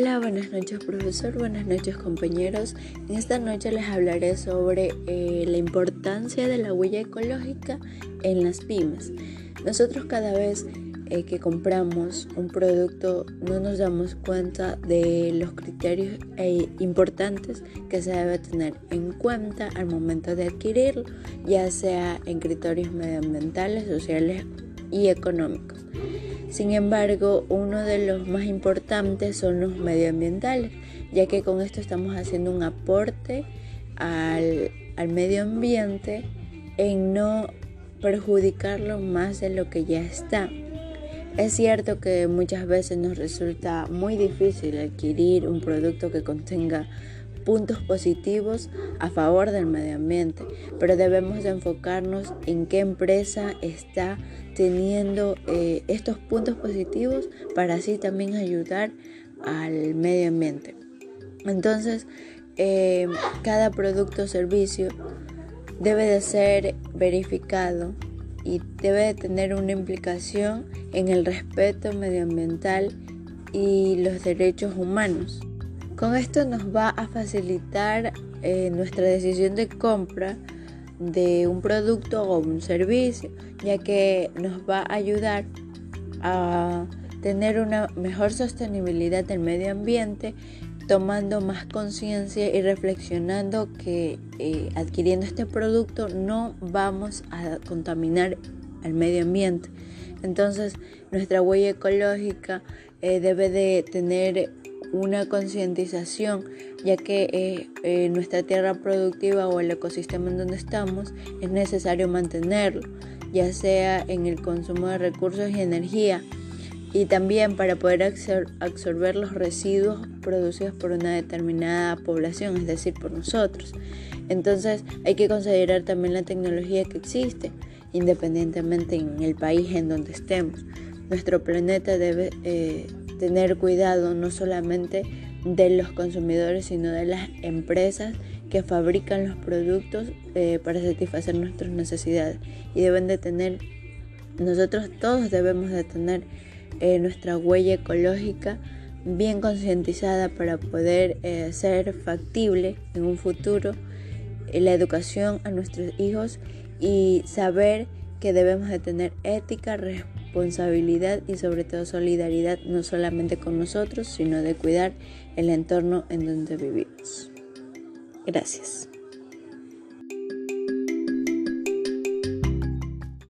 Hola, buenas noches profesor, buenas noches compañeros. En esta noche les hablaré sobre eh, la importancia de la huella ecológica en las pymes. Nosotros cada vez eh, que compramos un producto no nos damos cuenta de los criterios eh, importantes que se debe tener en cuenta al momento de adquirirlo, ya sea en criterios medioambientales, sociales y económicos. Sin embargo, uno de los más importantes son los medioambientales, ya que con esto estamos haciendo un aporte al, medio ambiente en no perjudicarlo más de lo que ya está. Es cierto que muchas veces nos resulta muy difícil adquirir un producto que contenga puntos positivos a favor del medio ambiente, pero debemos enfocarnos en qué empresa está teniendo eh, estos puntos positivos para así también ayudar al medio ambiente. Entonces, eh, cada producto o servicio debe de ser verificado y debe de tener una implicación en el respeto medioambiental y los derechos humanos. Con esto nos va a facilitar eh, nuestra decisión de compra de un producto o un servicio, ya que nos va a ayudar a tener una mejor sostenibilidad del medio ambiente, tomando más conciencia y reflexionando que eh, adquiriendo este producto no vamos a contaminar al medio ambiente. Entonces, nuestra huella ecológica eh, debe de tener una concientización, ya que eh, eh, nuestra tierra productiva o el ecosistema en donde estamos es necesario mantenerlo, ya sea en el consumo de recursos y energía, y también para poder absorber los residuos producidos por una determinada población, es decir, por nosotros. Entonces hay que considerar también la tecnología que existe, independientemente en el país en donde estemos. Nuestro planeta debe eh, tener cuidado no solamente de los consumidores, sino de las empresas que fabrican los productos eh, para satisfacer nuestras necesidades. Y deben de tener, nosotros todos debemos de tener eh, nuestra huella ecológica bien concientizada para poder eh, ser factible en un futuro la educación a nuestros hijos y saber que debemos de tener ética, responsabilidad y sobre todo solidaridad no solamente con nosotros, sino de cuidar el entorno en donde vivimos. Gracias.